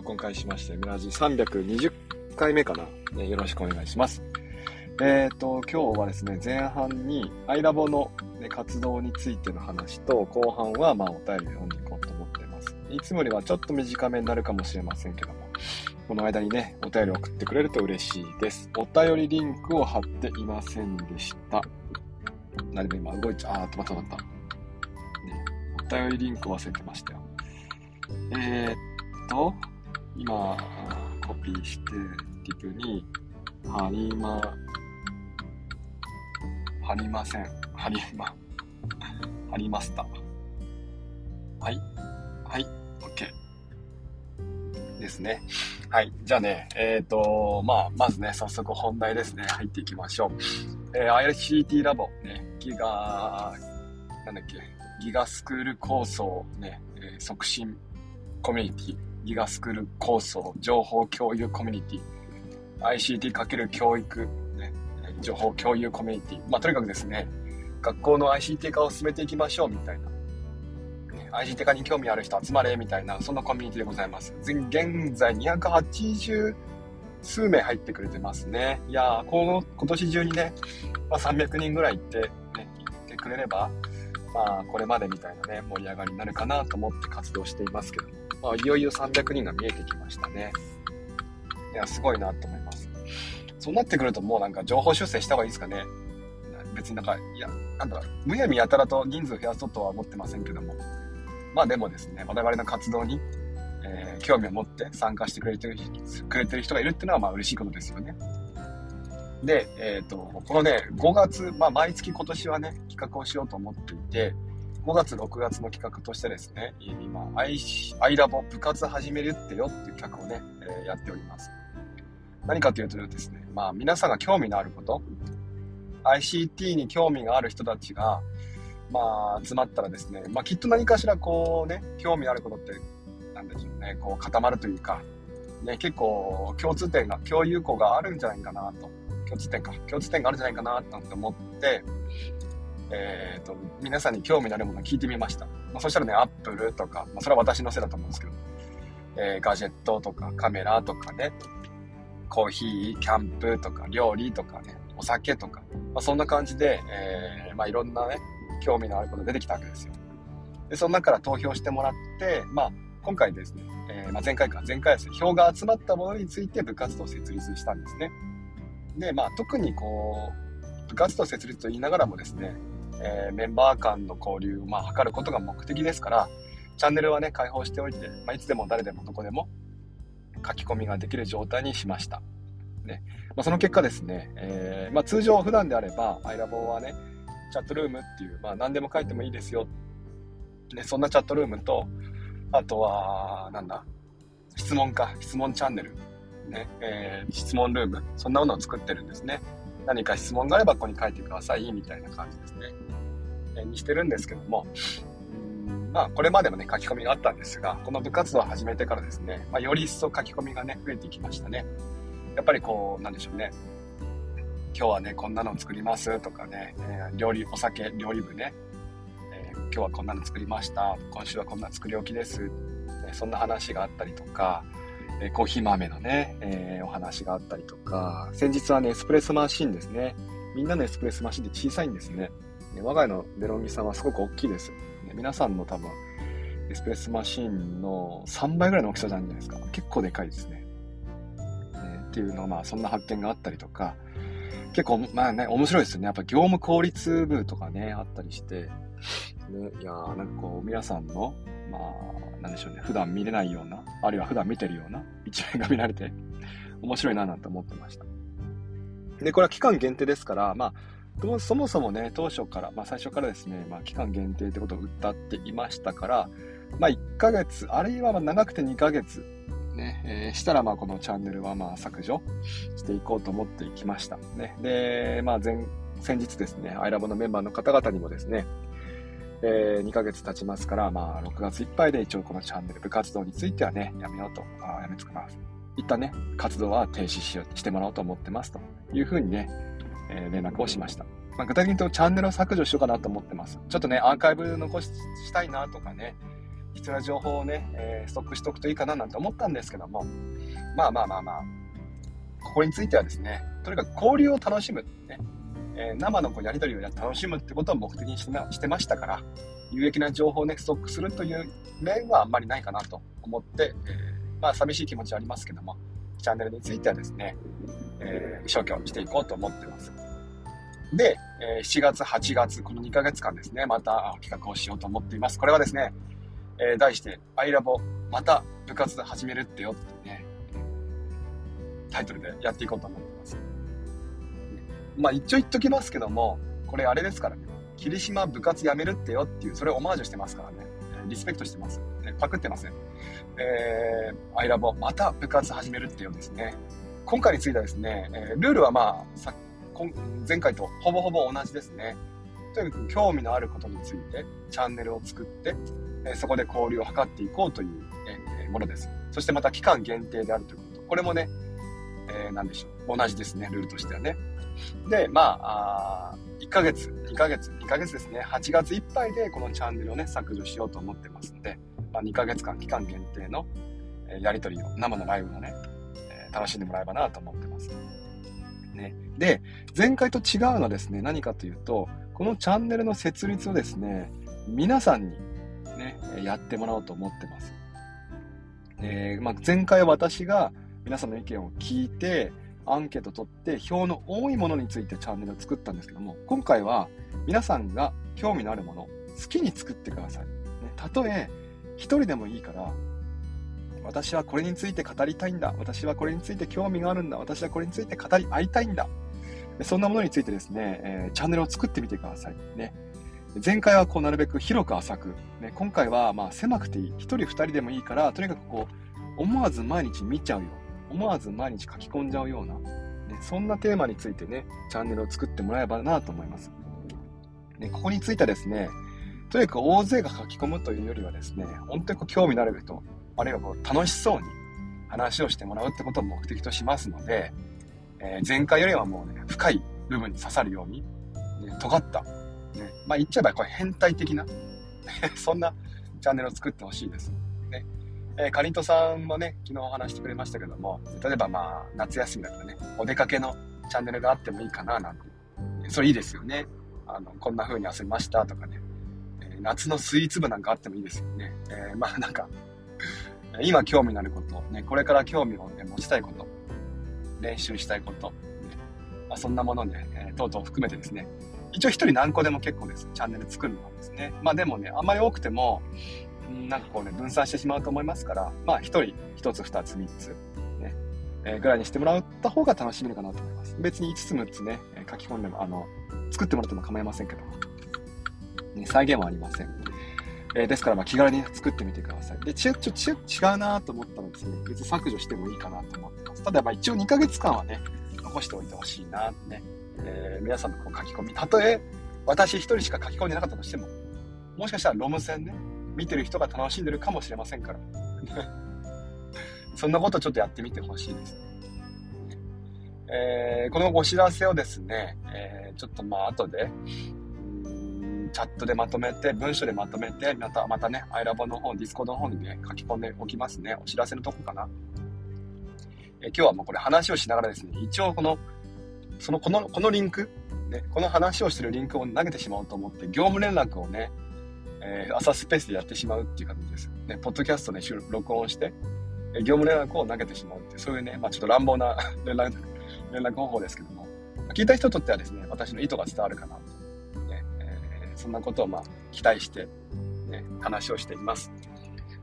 録音開始しまして、ミラジ320回目かな、ね。よろしくお願いします。えっ、ー、と、今日はですね、前半にアイラボの、ね、活動についての話と、後半はまあお便り読んでいこうと思っています。いつもよりはちょっと短めになるかもしれませんけども、この間にね、お便り送ってくれると嬉しいです。お便りリンクを貼っていませんでした。何でも今動いちゃう。あー、止まった止まった。ね、お便りリンク忘れてましたよ。えー、っと、今、コピーして、リプに、貼りま、貼りません。貼りま、貼りました。はい。はい。OK。ですね。はい。じゃあね、えっ、ー、と、まあ、まずね、早速本題ですね。入っていきましょう。えー、ICT ラボ、ね、ギガ、なんだっけ、ギガスクール構想、ね、えー、促進コミュニティ、ギガスクール構想、情報共有コミュニティ、ICT× 教育、ね、情報共有コミュニティ。まあ、とにかくですね、学校の ICT 化を進めていきましょうみたいな。ICT 化に興味ある人集まれみたいな、そんなコミュニティでございます。現在280数名入ってくれてますね。いやー、この、今年中にね、まあ、300人ぐらい行って、ね、行ってくれれば、まあ、これまでみたいなね、盛り上がりになるかなと思って活動していますけども。まあ、いよいよ300人が見えてきましたね。いや、すごいなと思います。そうなってくるともうなんか情報修正した方がいいですかね。別になんか、いや、なんだろう、むやみやたらと人数増やそうとは思ってませんけども。まあでもですね、我々の活動に、えー、興味を持って参加してくれてるくれてる人がいるっていうのはまあ嬉しいことですよね。で、えっ、ー、と、このね、5月、まあ毎月今年はね、企画をしようと思っていて、5月、6月の企画としてですね、今、アイアイラボ部活始めるってよっていう企画をね、えー、やっております。何かというとですね、まあ皆さんが興味のあること、ICT に興味がある人たちが、まあ集まったらですね、まあきっと何かしらこうね、興味のあることって、なんでしょうね、こう固まるというか、ね、結構共通点が、共有項があるんじゃないかなと、共通点か、共通点があるんじゃないかなと思って、えっ、ー、と、皆さんに興味のあるものを聞いてみました。まあ、そしたらね、アップルとか、まあ、それは私のせいだと思うんですけど、えー、ガジェットとかカメラとかね、コーヒー、キャンプとか料理とかね、お酒とか、まあ、そんな感じで、えー、まあ、いろんなね、興味のあること出てきたわけですよ。で、その中から投票してもらって、まあ、今回ですね、えー、ま、前回か、前回ですね、票が集まったものについて部活動を設立したんですね。で、まあ、特にこう、部活動設立と言いながらもですね、えー、メンバー間の交流を、まあ、図ることが目的ですから、チャンネルはね、開放しておいて、まあ、いつでも誰でもどこでも書き込みができる状態にしました。ね。まあ、その結果ですね、えー、まあ、通常普段であれば、アイラボはね、チャットルームっていう、まあ、何でも書いてもいいですよ。ね、そんなチャットルームと、あとは、なんだ、質問か、質問チャンネル、ね、えー、質問ルーム、そんなものを作ってるんですね。何か質問があればここに書いてください、みたいな感じですね。えにしてるんですけども、まあ、これまでもね、書き込みがあったんですが、この部活動を始めてからですね、まあ、より一層書き込みがね、増えてきましたね。やっぱりこう、なんでしょうね。今日はね、こんなの作りますとかね、えー、料理、お酒、料理部ね、えー、今日はこんなの作りました。今週はこんな作り置きです。えそんな話があったりとか、えコーヒー豆のね、えー、お話があったりとか、先日はね、エスプレッソマシンですね。みんなのエスプレッソマシンって小さいんですね。ね我が家のデロミさんはすごく大きいです。ね、皆さんの多分、エスプレッソマシンの3倍ぐらいの大きさじゃないですか。結構でかいですね。ねっていうのはまあ、そんな発見があったりとか、結構、まあね、面白いですよね。やっぱ業務効率部とかね、あったりして、ね、いやー、なんかこう、皆さんの、まあ、なんでしょうね、普段見れないような、あるいは普段見てるような一面が見られて、面白いななんて思ってました。で、これは期間限定ですから、まあ、そもそもね、当初から、まあ最初からですね、まあ期間限定ってことを歌っていましたから、まあ1ヶ月、あるいはま長くて2ヶ月、ね、えー、したらまあこのチャンネルはまあ削除していこうと思っていきました。ね。で、まあ前、先日ですね、アイラボのメンバーの方々にもですね、えー、2ヶ月経ちますから、まあ、6月いっぱいで一応このチャンネル、部活動についてはね、やめようと、あやめつくます。一旦ね、活動は停止しようしてもらおうと思ってますというふうにね、えー、連絡をしました。まあ、具体的に言うとチャンネルを削除しようかなと思ってます。ちょっとね、アーカイブ残したいなとかね、必要な情報をね、えー、ストックしておくといいかななんて思ったんですけども、まあまあまあまあ、ここについてはですね、とにかく交流を楽しむ、ねえー、生のこうやり取りを楽しむってことを目的にしてましてましたから、有益な情報をね、ストックするという面はあんまりないかなと思って、えー、まあ寂しい気持ちはありますけども、チャンネルについてはですね、えー、消去していこうと思ってます。で、えー、7月、8月、この2ヶ月間ですね、また企画をしようと思っています。これはですね、えー、題して、アイラボ、また部活始めるってよってね、タイトルでやっていこうと思ってま。あ一応言っときますけども、これあれですからね、霧島部活やめるってよっていう、それをオマージュしてますからね、リスペクトしてます。パクってません。えー、アイラボ、また部活始めるってよですね。今回についてはですね、えー、ルールはまあ、さ前回とほぼほぼ同じですね。とにかく興味のあることについてチャンネルを作って、えそこで交流を図っていこうという、えものです。そしてまた期間限定であるということ。これもね、えー、何でしょう。同じですね、ルールとしてはね。で、まあ、あ1ヶ月、2ヶ月、2ヶ月ですね。8月いっぱいでこのチャンネルをね、削除しようと思ってますので、まあ、2ヶ月間、期間限定の、えやりとりを、生のライブをね、え楽しんでもらえばなと思ってます。ね。で、前回と違うのはですね、何かというと、このチャンネルの設立をですね、皆さんにね、やってもらおうと思ってます。えー、まあ、前回は私が皆さんの意見を聞いて、アンケート取って、表の多いものについてチャンネルを作ったんですけども、今回は皆さんが興味のあるもの、好きに作ってください。ね、たとえ、一人でもいいから、私はこれについて語りたいんだ。私はこれについて興味があるんだ。私はこれについて語り合いたいんだ。そんなものについてですね、えー、チャンネルを作ってみてください。ね。前回はこうなるべく広く浅く、ね、今回はまあ狭くていい。一人二人でもいいから、とにかくこう、思わず毎日見ちゃうよ。思わず毎日書き込んじゃうような、ね、そんなテーマについてね、チャンネルを作ってもらえばなと思います。ね、ここについてはですね、とにかく大勢が書き込むというよりはですね、本当にこう興味のある人、あるいはこう楽しそうに話をしてもらうってことを目的としますので、えー、前回よりはもうね、深い部分に刺さるように、ね、尖った、ね、まあ言っちゃえばこれ変態的な そんなチャンネルを作ってほしいです。えー、かりんとさんもね、昨日お話してくれましたけども、例えばまあ、夏休みだかね、お出かけのチャンネルがあってもいいかななんて。それいいですよね。あの、こんな風に遊びましたとかね。えー、夏のスイーツ部なんかあってもいいですよね。えー、まあなんか、今興味のあること、ね、これから興味を、ね、持ちたいこと、練習したいこと、ねまあ、そんなものね、えー、等々含めてですね、一応一人何個でも結構です。チャンネル作るのはですね。まあでもね、あんまり多くても、なんかこうね、分散してしまうと思いますから、まあ一人一つ二つ三つ、ね、えー、ぐらいにしてもらった方が楽しめるかなと思います。別に5つ6つね、書き込んでも、あの、作ってもらっても構いませんけど、ね、再現はありません。えー、ですから、ま、気軽に作ってみてください。で、ちょ、ちょ、ちょ、違うなと思ったらですね、別に削除してもいいかなと思ってます。ただ、まあ、一応2ヶ月間はね、残しておいてほしいなってね、えー、皆さんのこう書き込み、たとえ私一人しか書き込んでなかったとしても、もしかしたらロム線ね、見てる人が楽しんでるかもしれませんから。そんなことちょっとやってみてほしいです。えー、このお知らせをですね、えー、ちょっとまあ後で、チャットでまとめて、文章でまとめて、また、またね、あいらぼの方、ディスコードの方にね、書き込んでおきますね。お知らせのとこかな。え今日はもうこれ話をしながらですね、一応この、その、この、このリンク、ね、この話をしてるリンクを投げてしまおうと思って、業務連絡をね、えー、朝スペースでやってしまうっていう感じです。ね、ポッドキャストで録音して、業務連絡を投げてしまうって、そういうね、まあちょっと乱暴な 連絡、連絡方法ですけども、聞いた人にとってはですね、私の意図が伝わるかなとえそんなことをまあ期待して、ね、話をしています。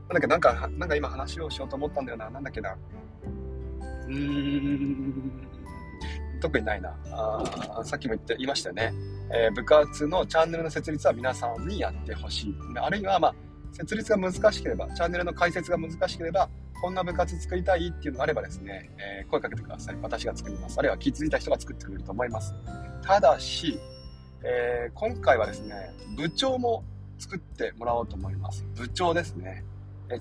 なんだっけ、なんか、なんか今話をしようと思ったんだよな。なんだっけな。うーん、特にないな。あさっきも言って言いましたよね。えー、部活のチャンネルの設立は皆さんにやってほしい。あるいは、まあ、設立が難しければ、チャンネルの解説が難しければ、こんな部活作りたいっていうのがあればですね、えー、声かけてください。私が作ります。あるいは気づいた人が作ってくれると思います。ただし、えー、今回はですね、部長も作ってもらおうと思います。部長ですね。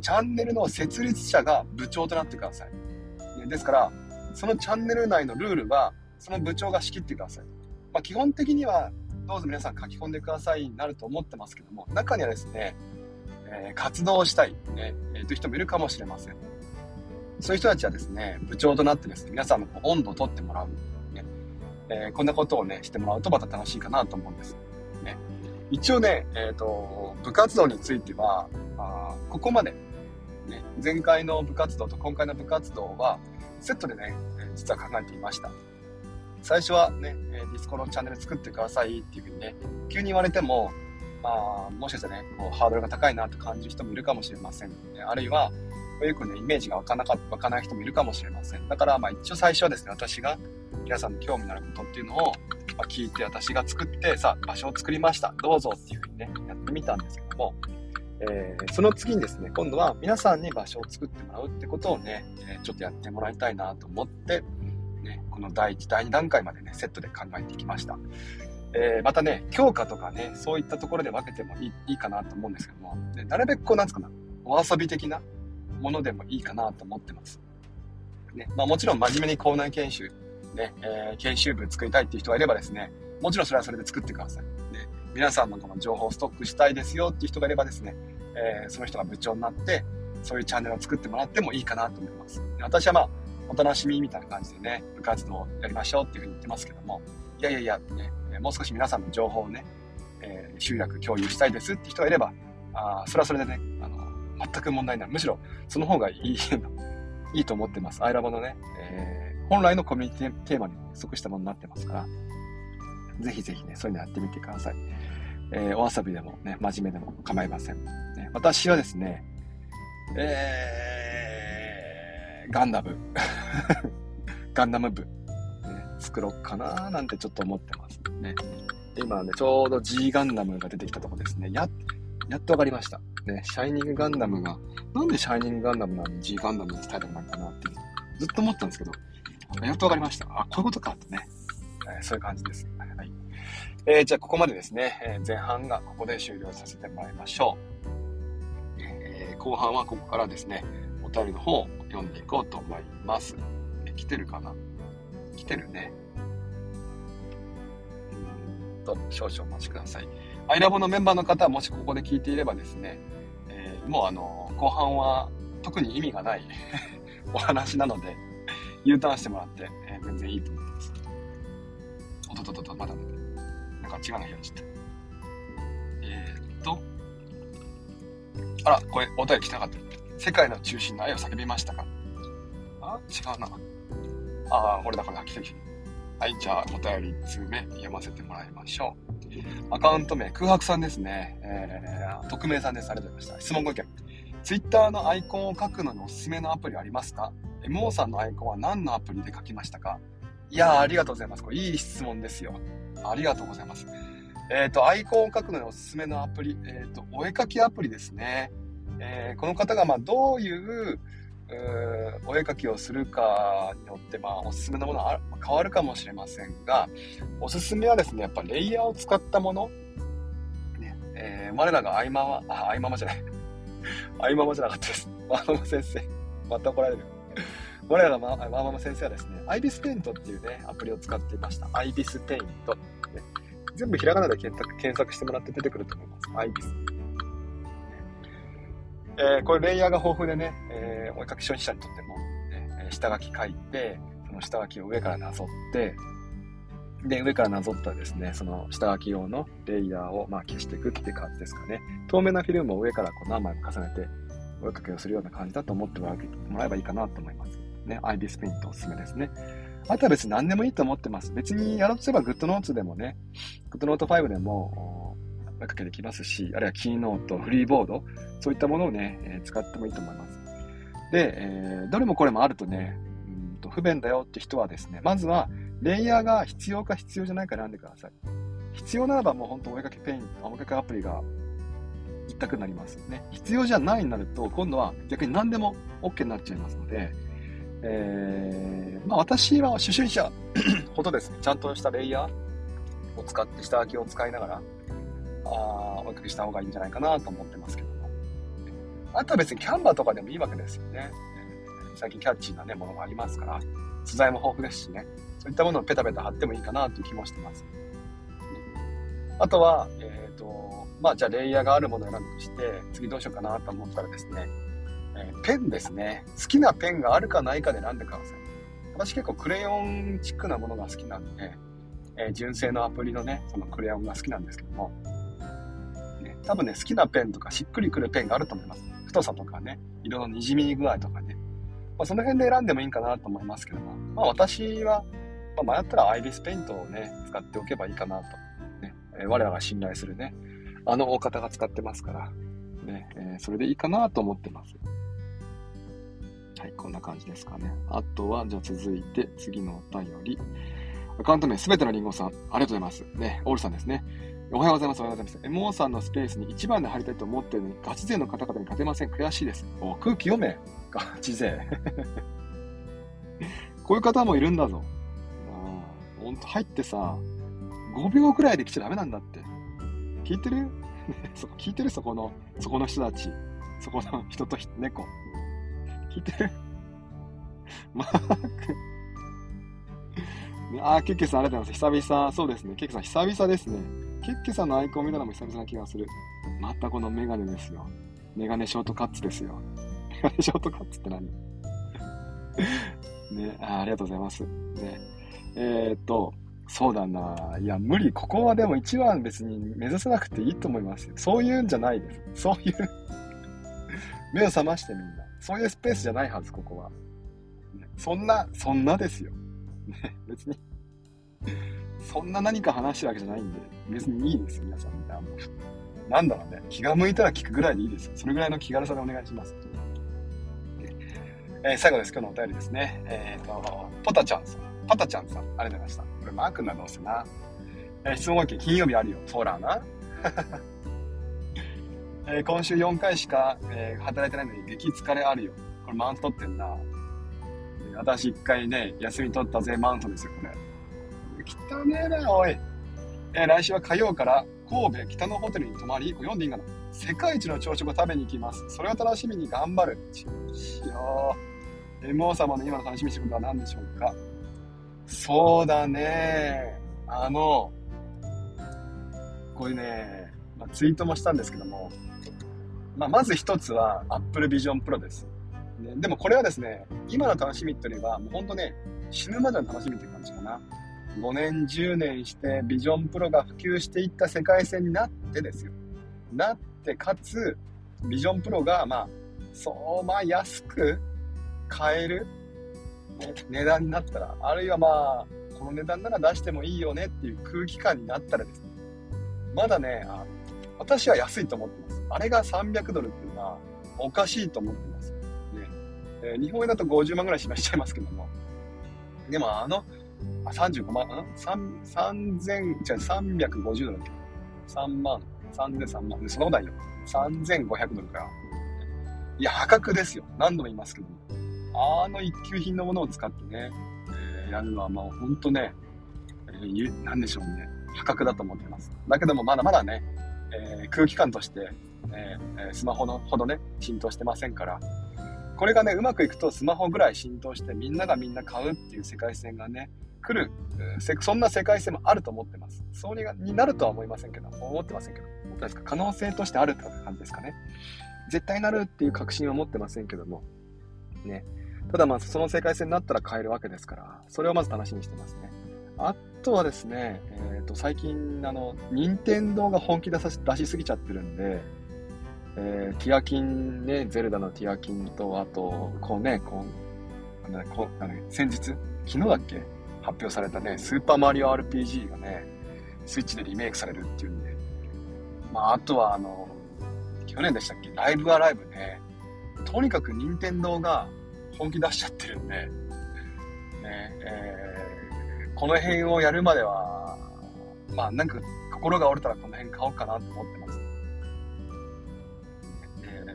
チャンネルの設立者が部長となってください。ですから、そのチャンネル内のルールは、その部長が仕切ってください。まあ、基本的には、どうぞ皆さん書き込んでくださいになると思ってますけども、中にはですね、えー、活動したい、ね、えー、という人もいるかもしれません。そういう人たちはですね、部長となってですね、皆さんの温度を取ってもらう。ねえー、こんなことをね、してもらうとまた楽しいかなと思うんです。ね、一応ね、え、ー、と、部活動については、あここまで、ね、前回の部活動と今回の部活動は、セットでね、実は考えていました。最初はね、えディスコのチャンネル作ってくださいっていうふうにね、急に言われても、まあ、もしかしたらね、こうハードルが高いなと感じる人もいるかもしれません。あるいは、よくね、イメージが湧かなか、湧かない人もいるかもしれません。だから、まあ一応最初はですね、私が皆さんの興味のあることっていうのを、ま、聞いて私が作って、さあ、場所を作りました。どうぞっていうふうにね、やってみたんですけども、えー、その次にですね、今度は皆さんに場所を作ってもらうってことをね、え、ちょっとやってもらいたいなと思って、この第1、第2段階までね、セットで考えていきました。えー、またね、強化とかね、そういったところで分けてもいいいいかなと思うんですけども、でなるべくこう、なんつかな、お遊び的なものでもいいかなと思ってます。ね、まあもちろん真面目に校内研修、ね、えー、研修部作りたいっていう人がいればですね、もちろんそれはそれで作ってください。で、皆さんのこの情報をストックしたいですよっていう人がいればですね、えー、その人が部長になって、そういうチャンネルを作ってもらってもいいかなと思います。私はまあ、お楽しみみたいな感じでね、部活動をやりましょうっていうふうに言ってますけども、いやいやいや、ね、もう少し皆さんの情報をね、えー、集約共有したいですって人がいれば、あそれはそれでね、あの、全く問題ない。むしろ、その方がいい、いいと思ってます。アイラボのね、えー、本来のコミュニティテーマに即したものになってますから、ぜひぜひね、そういうのやってみてください。えー、お遊びでもね、真面目でも構いません。ね、私はですね、えー、ガンダム。ガンダム部、ね、作ろうかななんてちょっと思ってますね。今ね、ちょうど G ガンダムが出てきたとこですね。や、やっとわかりました。ね、シャイニングガンダムが、なんでシャイニングガンダムなのに G ガンダムってタイトルなのかなってずっと思ったんですけど、やっとわかりました。あ、こういうことかってね。えー、そういう感じです。はい。えー、じゃあここまでですね、えー、前半がここで終了させてもらいましょう。えー、後半はここからですね、お便りの方を読んでいこうと思います。え来てるかな？来てるね。うんと、少々お待ちください。アイラボのメンバーの方はもしここで聞いていればですね、えー、もうあの、後半は特に意味がない お話なので、U ターンしてもらって、えー、全然いいと思います。おとととと、まだね、なんか違うのやっちゃった。えー、っと、あら、これ、お便り来たかった。世界の中心の愛を叫びましたか？あ違うな。ああ、俺だから、来て来て。はい、じゃあ、お便り1通目読ませてもらいましょう。アカウント名、空白さんですね。えー、匿名さんです。ありがとうございました。質問ご意見。Twitter のアイコンを書くのにおすすめのアプリありますか ?MO さんのアイコンは何のアプリで書きましたか？いやー、ありがとうございます。これいい質問ですよ。ありがとうございます。えっ、ー、と、アイコンを書くのにおすすめのアプリ、えっ、ー、と、お絵かきアプリですね。えー、この方が、まあ、どういうお絵かきをするかによって、まあ、おすすめのものは変わるかもしれませんが、おすすめはですね、やっぱレイヤーを使ったもの、ねえー、我らが合間は、あ、合間じゃない。合間じゃなかったです。ワーママ先生。また怒られる。我らがワーママ先生はですね、アイビスペイントっていうね、アプリを使っていました。アイビスペイント。ね、全部ひらがなで検索してもらって出てくると思います。アイビス。えー、これレイヤーが豊富でね、えー、お絵かき初心者にとっても、ね、下書き書いて、その下書きを上からなぞって、で、上からなぞったですね、その下書き用のレイヤーをまあ消していくって感じですかね。透明なフィルムを上からこう何枚も重ねて、お絵かきをするような感じだと思ってもらえばいいかなと思います。ね、アイビスペイントおすすめですね。あとは別に何でもいいと思ってます。別にやろうとすれば GoodNotes でもね、GoodNote 5でも、かけできますし、あるいはキーノート、フリーボード、そういったものをね、えー、使ってもいいと思います。で、えー、どれもこれもあるとね、うんと不便だよって人はですね、まずは、レイヤーが必要か必要じゃないか選んでください。必要ならばもう本当お絵かきペイン、お絵かきアプリが一択になりますね。必要じゃないになると、今度は逆に何でも OK になっちゃいますので、えー、まあ私は初心者 ほどですね、ちゃんとしたレイヤーを使って下書きを使いながら、あお送りした方がいいんじゃないかなと思ってますけども。あとは別にキャンバーとかでもいいわけですよね。最近キャッチーなね、ものがありますから、素材も豊富ですしね、そういったものをペタペタ貼ってもいいかなという気もしてます。あとは、えっ、ー、と、まあじゃあレイヤーがあるものを選んだとして、次どうしようかなと思ったらですね、えー、ペンですね。好きなペンがあるかないかで選んでください。私結構クレヨンチックなものが好きなんで、えー、純正のアプリのね、そのクレヨンが好きなんですけども、多分ね、好きなペンとかしっくりくるペンがあると思います。太さとかね、色の滲み具合とかね。まあ、その辺で選んでもいいかなと思いますけども、まあ私は、まあ、迷ったらアイリスペイントをね、使っておけばいいかなと。ね、えー、我らが信頼するね、あの大方が使ってますから、ね、えー、それでいいかなと思ってます。はい、こんな感じですかね。あとは、じゃあ続いて、次のお便り。アカウント名、すべてのりんごさん、ありがとうございます。ね、オールさんですね。おはようございます。おはようございます。モーさんのスペースに1番で入りたいと思ってるのに、ガチ勢の方々に勝てません。悔しいです。お、空気読め。ガチ勢。こういう方もいるんだぞ。あほんと入ってさ、5秒くらいで来ちゃダメなんだって。聞いてる？そこ聞いてる？そこの、そこの人たち。そこの人と猫。聞いてる？マーク。ねあー、ケッケさんありがとうございます。久々、そうですね。ケッケさん久々ですね。ケッケさんのアイコン見たのも久々な気がする。またこのメガネですよ。メガネショートカッツですよ。メガネショートカッツって何？ねあ、ありがとうございます。ね。えー、っと、そうだな。いや、無理。ここはでも一番別に目指さなくていいと思いますよ。そういうんじゃないです。そういう 目を覚ましてみんな。そういうスペースじゃないはず、ここは。そんな、そんなですよ。ね、別にそんな何か話してるわけじゃないんで、別にいいです、皆さん。なんだろうね、気が向いたら聞くぐらいでいいです。それぐらいの気軽さでお願いします。えー、最後です。今日のお便りですね。えっ、ー、と、ポタちゃんさん。パタちゃんさん。ありがとうございました。これマークなどうせな。えー、質問 OK。金曜日あるよ。そうだな。えー、今週4回しか、えー、働いてないのに激疲れあるよ。これマウント取ってんな。私1回ね、休み取ったぜ、マウントですよ、これ。汚ねえな、おい。えー、来週は火曜から神戸北のホテルに泊まり、読んでいいかな世界一の朝食を食べに行きます。それを楽しみに頑張る。しよー。M 王様の今の楽しみにしてることは何でしょうかそうだね。あの、これね、まあ、ツイートもしたんですけども、まあ、まず一つは Apple Vision Pro です。ね、でもこれはですね、今の楽しみっていうよりは、もうほんとね、死ぬまでの楽しみって感じかな。5年、10年してビジョンプロが普及していった世界線になってですよ。なって、かつ、ビジョンプロが、まあ、そう、まあ安く買える、ね、値段になったら、あるいはまあ、この値段なら出してもいいよねっていう空気感になったらですね、まだね、あ私は安いと思ってます。あれが300ドルっていうのはおかしいと思ってます。えー、日本円だと50万ぐらいしましちゃいますけども。でもあの、あ35万、ん ?3000、じゃ350ドルだっけ ?3 万、3000、3万。そのことないよ。3500ドルから。いや、破格ですよ。何度も言いますけども。あの一級品のものを使ってね、えー、やるのはもうほんとね、えー、なんでしょうね。破格だと思ってます。だけどもまだまだね、えー、空気感として、えー、スマホのほどね、浸透してませんから、これがね、うまくいくとスマホぐらい浸透してみんながみんな買うっていう世界線がね、来る、そんな世界線もあると思ってます。それがになるとは思いませんけど、思ってませんけど、思ってですか？可能性としてあるって感じですかね。絶対なるっていう確信は持ってませんけども、ね。ただまあ、その世界線になったら買えるわけですから、それをまず楽しみにしてますね。あとはですね、えっ、ー、と、最近、あの、任天堂が本気出さ出しすぎちゃってるんで、えー、ティアキンね、ゼルダのティアキンと、あと、こうね、こう、あのこうあの先日、昨日だっけ発表されたね、スーパーマリオ RPG がね、スイッチでリメイクされるっていうんで、まあ、あとは、あの、去年でしたっけライブアライブね、とにかく任天堂が本気出しちゃってるんで、ね、えーこの辺をやるまでは、まあなんか心が折れたらこの辺買おうかなと思ってます。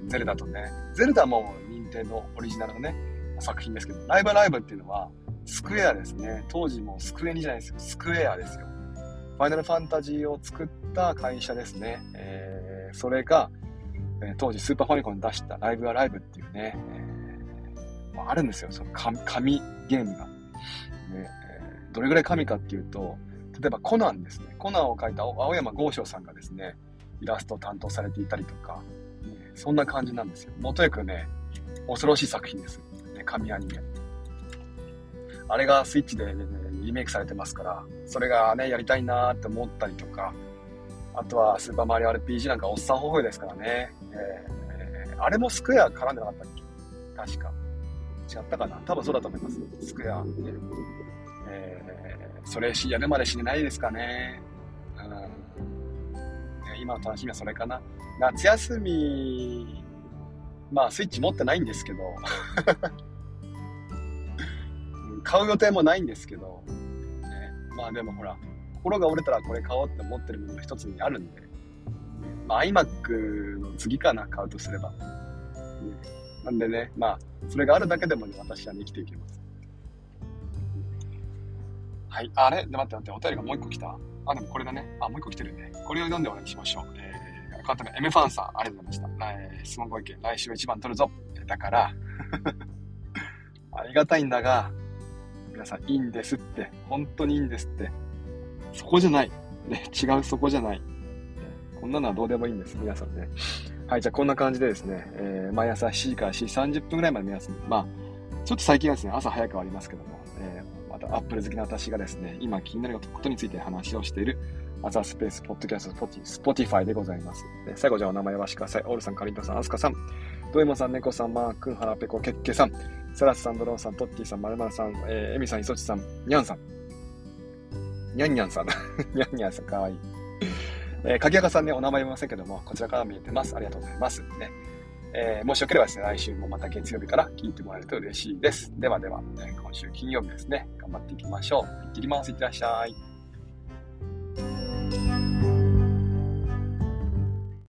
ゼルダとね。ゼルダも任天堂オリジナルのね、作品ですけど、ライブライブっていうのは、スクエアですね。当時もスクエニじゃないですよ。スクエアですよ。ファイナルファンタジーを作った会社ですね。えー、それが、え当時スーパーファミコンに出したライブアライブっていうね、えー、あるんですよ。その紙ゲームが。ねどれぐらい神かっていうと、例えばコナンですね。コナンを書いた青山剛昌さんがですね、イラストを担当されていたりとか、そんな感じなんですよ。もとにかくね、恐ろしい作品です。ね、神アニメ。あれがスイッチで、ね、リメイクされてますから、それがね、やりたいなーって思ったりとか、あとはスーパーマリオ RPG なんかおっさんほほですからね。えー、あれもスクエア絡んでなかったっけ？確か。違ったかな？多分そうだと思います。スクエア、ね。えー、それやるまで死ねないですかね。今の楽しみはそれかな。夏休み、まあスイッチ持ってないんですけど、買う予定もないんですけど、ね、まあでもほら、心が折れたらこれ買おうって思ってるものが一つにあるんで、まあ iMac の次かな、買うとすれば。ね、なんでね、まあ、それがあるだけでもね、私は、ね、生きていけます。はい。あれ？で、待って待って、お便りがもう一個来たあ、でもこれだね。あ、もう一個来てるね。これを読んでお願いしましょう。えー、簡単に M ファンさん、ありがとうございました。えー、質問ご意見、来週一番取るぞ。だから、ありがたいんだが、皆さん、いいんですって。本当にいいんですって。そこじゃない。ね、違うそこじゃない。こんなのはどうでもいいんです、皆さんね。はい、じゃあこんな感じでですね、えー、毎朝7時から4時30分ぐらいまで皆さん、まあ、ちょっと最近はですね、朝早くはありますけども、えー、またアップル好きな私がですね、今気になることについて話をしている、アザースペース、ポッドキャスト、スポティファイでございます。で最後じゃあお名前わしてください。オールさん、カリントさん、アスカさん、ドエモさん、ネコさん、マー君、ハラペコ、ケッケさん、セラスさん、ドローンさん、トッティさん、マルマルさん、えー、エミさん、イソチさん、ニャンさん、ニャンニャンさん、ニャンニャンさん、かわいい。えー、鍵垢さんね、お名前見ませんけども、こちらから見えてます。ありがとうございます。ね。えー、もしよければですね、来週もまた月曜日から聞いてもらえると嬉しいです。ではでは、え今週金曜日ですね、頑張っていきましょう。いってきます。いってらっしゃい。